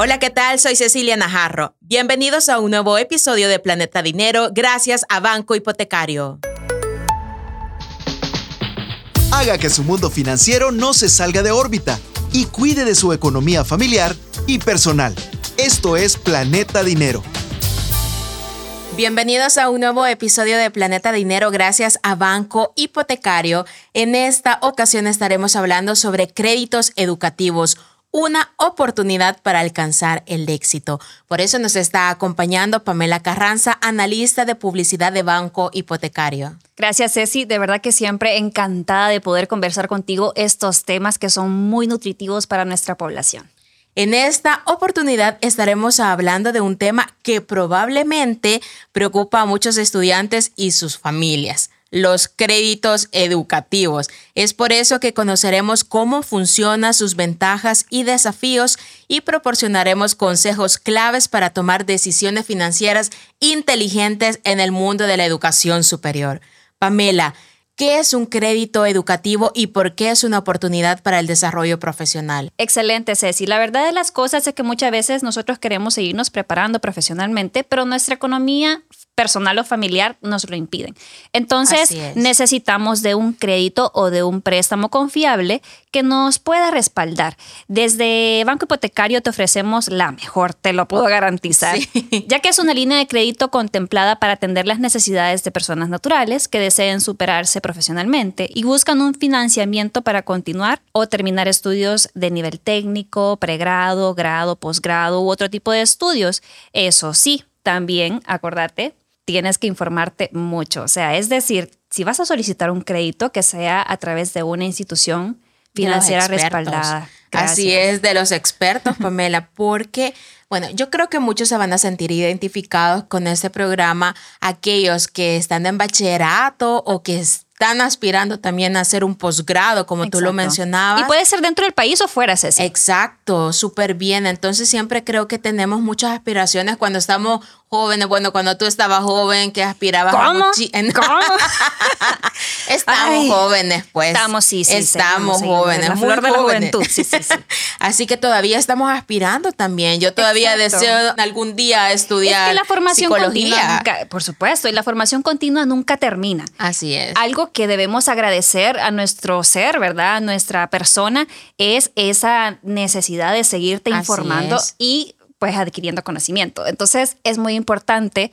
Hola, ¿qué tal? Soy Cecilia Najarro. Bienvenidos a un nuevo episodio de Planeta Dinero gracias a Banco Hipotecario. Haga que su mundo financiero no se salga de órbita y cuide de su economía familiar y personal. Esto es Planeta Dinero. Bienvenidos a un nuevo episodio de Planeta Dinero gracias a Banco Hipotecario. En esta ocasión estaremos hablando sobre créditos educativos una oportunidad para alcanzar el éxito. Por eso nos está acompañando Pamela Carranza, analista de publicidad de Banco Hipotecario. Gracias, Ceci. De verdad que siempre encantada de poder conversar contigo estos temas que son muy nutritivos para nuestra población. En esta oportunidad estaremos hablando de un tema que probablemente preocupa a muchos estudiantes y sus familias los créditos educativos. Es por eso que conoceremos cómo funcionan sus ventajas y desafíos y proporcionaremos consejos claves para tomar decisiones financieras inteligentes en el mundo de la educación superior. Pamela, ¿Qué es un crédito educativo y por qué es una oportunidad para el desarrollo profesional? Excelente, Ceci. La verdad de las cosas es que muchas veces nosotros queremos seguirnos preparando profesionalmente, pero nuestra economía personal o familiar nos lo impiden. Entonces necesitamos de un crédito o de un préstamo confiable que nos pueda respaldar. Desde Banco Hipotecario te ofrecemos la mejor, te lo puedo garantizar, ya que es una línea de crédito contemplada para atender las necesidades de personas naturales que deseen superarse profesionalmente y buscan un financiamiento para continuar o terminar estudios de nivel técnico, pregrado, grado, posgrado u otro tipo de estudios. Eso sí, también, acordate, tienes que informarte mucho. O sea, es decir, si vas a solicitar un crédito, que sea a través de una institución financiera respaldada. Así es, de los expertos, Pamela, porque, bueno, yo creo que muchos se van a sentir identificados con este programa, aquellos que están en bachillerato o que están aspirando también a hacer un posgrado, como tú lo mencionabas. Y puede ser dentro del país o fuera, Ceci. Exacto, súper bien. Entonces siempre creo que tenemos muchas aspiraciones cuando estamos jóvenes, bueno, cuando tú estabas joven, que aspirabas a ¿Cómo? Estamos jóvenes, pues. Estamos, sí, sí. Estamos jóvenes, la flor de la juventud, sí, sí, sí. Así que todavía estamos aspirando también. Yo todavía deseo algún día estudiar es que la formación psicología. Continua por supuesto, y la formación continua nunca termina. Así es. Algo que debemos agradecer a nuestro ser, ¿verdad? A nuestra persona, es esa necesidad de seguirte informando y pues adquiriendo conocimiento. Entonces es muy importante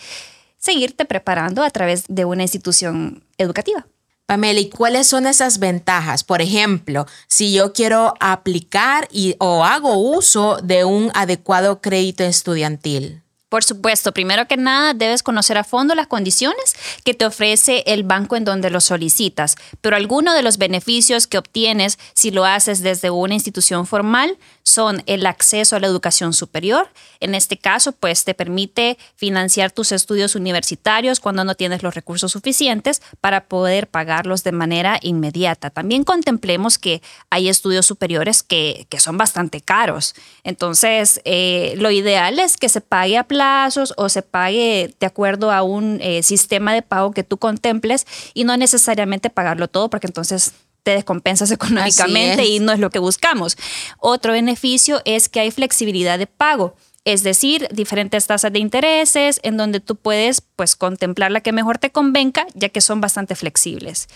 seguirte preparando a través de una institución educativa. Pamela, ¿y cuáles son esas ventajas? Por ejemplo, si yo quiero aplicar y, o hago uso de un adecuado crédito estudiantil. Por supuesto, primero que nada debes conocer a fondo las condiciones que te ofrece el banco en donde lo solicitas, pero algunos de los beneficios que obtienes si lo haces desde una institución formal son el acceso a la educación superior. En este caso, pues te permite financiar tus estudios universitarios cuando no tienes los recursos suficientes para poder pagarlos de manera inmediata. También contemplemos que hay estudios superiores que, son bastante caros. Entonces, eh, lo ideal es que se pague a plazos o se pague de acuerdo a un eh, sistema de pago que tú contemples y no necesariamente pagarlo todo porque entonces te descompensas económicamente y no es lo que buscamos. Otro beneficio es que hay flexibilidad de pago. Es decir, diferentes tasas de intereses en donde tú puedes pues contemplar la que mejor te convenga, ya que son bastante flexibles.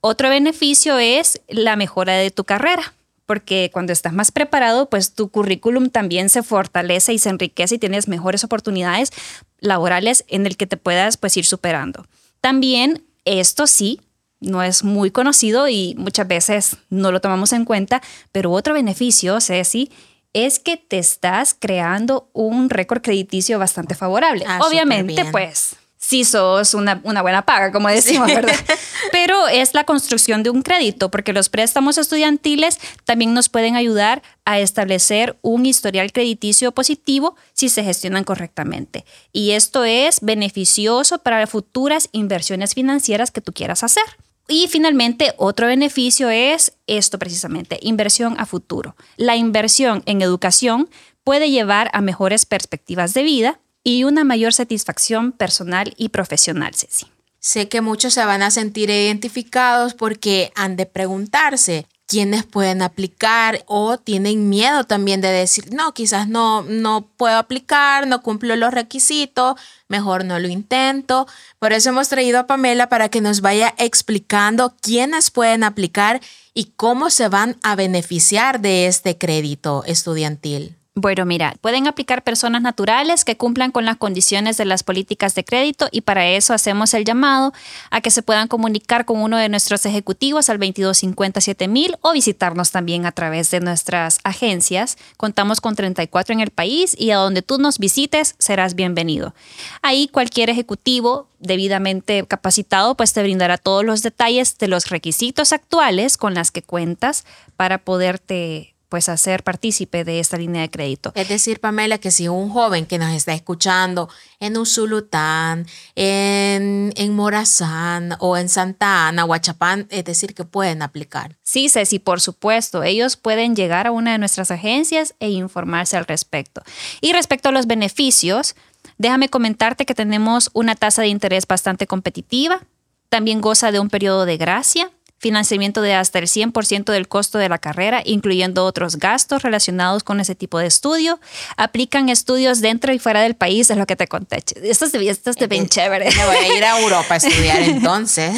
Otro beneficio es la mejora de tu carrera, porque cuando estás más preparado, pues tu currículum también se fortalece y se enriquece y tienes mejores oportunidades laborales en el que te puedas pues ir superando. También esto sí no es muy conocido y muchas veces no lo tomamos en cuenta, pero otro beneficio, Ceci, es que te estás creando un récord crediticio bastante favorable. Ah, Obviamente, pues sí sos una, buena paga, como decimos, ¿verdad? Pero es la construcción de un crédito, porque los préstamos estudiantiles también nos pueden ayudar a establecer un historial crediticio positivo si se gestionan correctamente. Y esto es beneficioso para futuras inversiones financieras que tú quieras hacer. Y finalmente, otro beneficio es esto precisamente, inversión a futuro. La inversión en educación puede llevar a mejores perspectivas de vida y una mayor satisfacción personal y profesional, Ceci. Sé que muchos se van a sentir identificados porque han de preguntarse, quiénes pueden aplicar o tienen miedo también de decir, no, quizás no, no puedo aplicar, no cumplo los requisitos, mejor no lo intento. Por eso hemos traído a Pamela para que nos vaya explicando quiénes pueden aplicar y cómo se van a beneficiar de este crédito estudiantil. Bueno, mira, pueden aplicar personas naturales que cumplan con las condiciones de las políticas de crédito y para eso hacemos el llamado a que se puedan comunicar con uno de nuestros ejecutivos al 2257 o visitarnos también a través de nuestras agencias. Contamos con 34 en el país y a donde tú nos visites serás bienvenido. Ahí cualquier ejecutivo debidamente capacitado pues te brindará todos los detalles de los requisitos actuales con las que cuentas para poderte pues hacer partícipe de esta línea de crédito. Es decir, Pamela, que si un joven que nos está escuchando en Usulután, en, en Morazán o en Santa Ana, Huachapán, es decir, que pueden aplicar. Sí, Ceci, por supuesto. Ellos pueden llegar a una de nuestras agencias e informarse al respecto. Y respecto a los beneficios, déjame comentarte que tenemos una tasa de interés bastante competitiva. También goza de un periodo de gracia financiamiento de hasta el 100% del costo de la carrera, incluyendo otros gastos relacionados con ese tipo de estudio. Aplican estudios dentro y fuera del país, es lo que te conté. Esto es de, esto es bien chévere. Me voy a ir a Europa a estudiar entonces.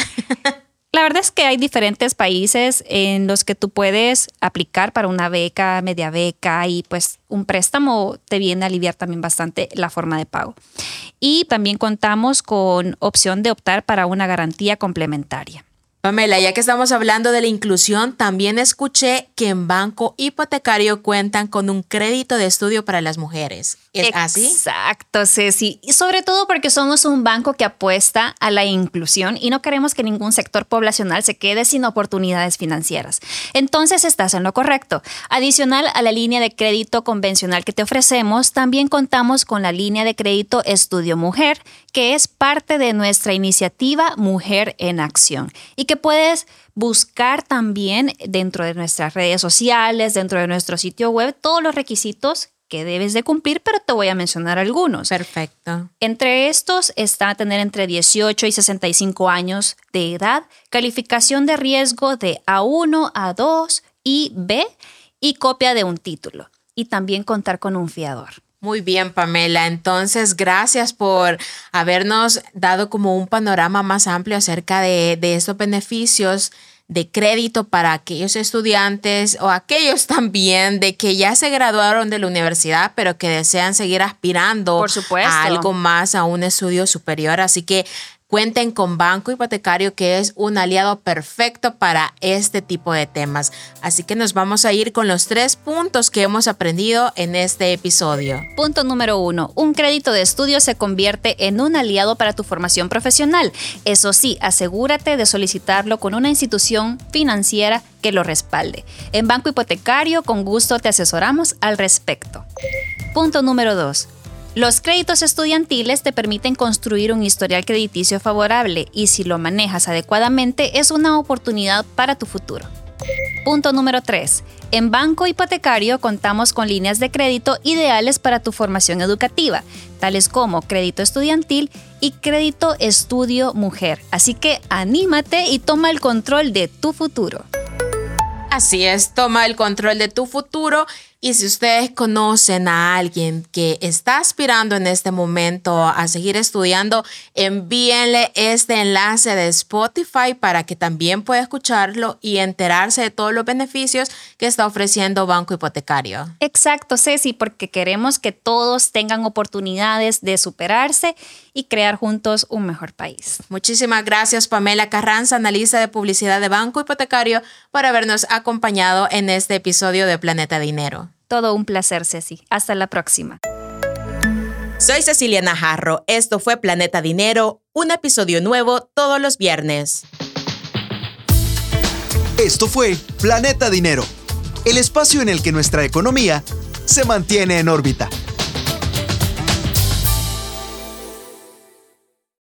La verdad es que hay diferentes países en los que tú puedes aplicar para una beca, media beca y pues un préstamo te viene a aliviar también bastante la forma de pago. Y también contamos con opción de optar para una garantía complementaria. Pamela, ya que estamos hablando de la inclusión, también escuché que en Banco Hipotecario cuentan con un crédito de estudio para las mujeres. ¿Es así? Exacto, Ceci. Y sobre todo porque somos un banco que apuesta a la inclusión y no queremos que ningún sector poblacional se quede sin oportunidades financieras. Entonces estás en lo correcto. Adicional a la línea de crédito convencional que te ofrecemos, también contamos con la línea de crédito Estudio Mujer, que es parte de nuestra iniciativa Mujer en Acción y que puedes buscar también dentro de nuestras redes sociales, dentro de nuestro sitio web, todos los requisitos que debes de cumplir, pero te voy a mencionar algunos. Perfecto. Entre estos está tener entre 18 y 65 años de edad, calificación de riesgo de A1, A2 y B y copia de un título. Y también contar con un fiador. Muy bien, Pamela. Entonces, gracias por habernos dado como un panorama más amplio acerca de, de estos beneficios de crédito para aquellos estudiantes o aquellos también de que ya se graduaron de la universidad, pero que desean seguir aspirando a algo más, a un estudio superior. Así que Cuenten con Banco Hipotecario, que es un aliado perfecto para este tipo de temas. Así que nos vamos a ir con los tres puntos que hemos aprendido en este episodio. Punto número uno. Un crédito de estudio se convierte en un aliado para tu formación profesional. Eso sí, asegúrate de solicitarlo con una institución financiera que lo respalde. En Banco Hipotecario, con gusto te asesoramos al respecto. Punto número dos. Los créditos estudiantiles te permiten construir un historial crediticio favorable y si lo manejas adecuadamente es una oportunidad para tu futuro. Punto número 3. En Banco Hipotecario contamos con líneas de crédito ideales para tu formación educativa, tales como crédito estudiantil y crédito estudio mujer. Así que anímate y toma el control de tu futuro. Así es, toma el control de tu futuro y si ustedes conocen a alguien que está aspirando en este momento a seguir estudiando, envíenle este enlace de Spotify para que también pueda escucharlo y enterarse de todos los beneficios que está ofreciendo Banco Hipotecario. Exacto, Ceci, porque queremos que todos tengan oportunidades de superarse y crear juntos un mejor país. Muchísimas gracias, Pamela Carranza, analista de publicidad de Banco Hipotecario, por habernos acompañado en este episodio de Planeta Dinero. Todo un placer, Ceci. Hasta la próxima. Soy Cecilia Najarro. Esto fue Planeta Dinero, un episodio nuevo todos los viernes. Esto fue Planeta Dinero, el espacio en el que nuestra economía se mantiene en órbita.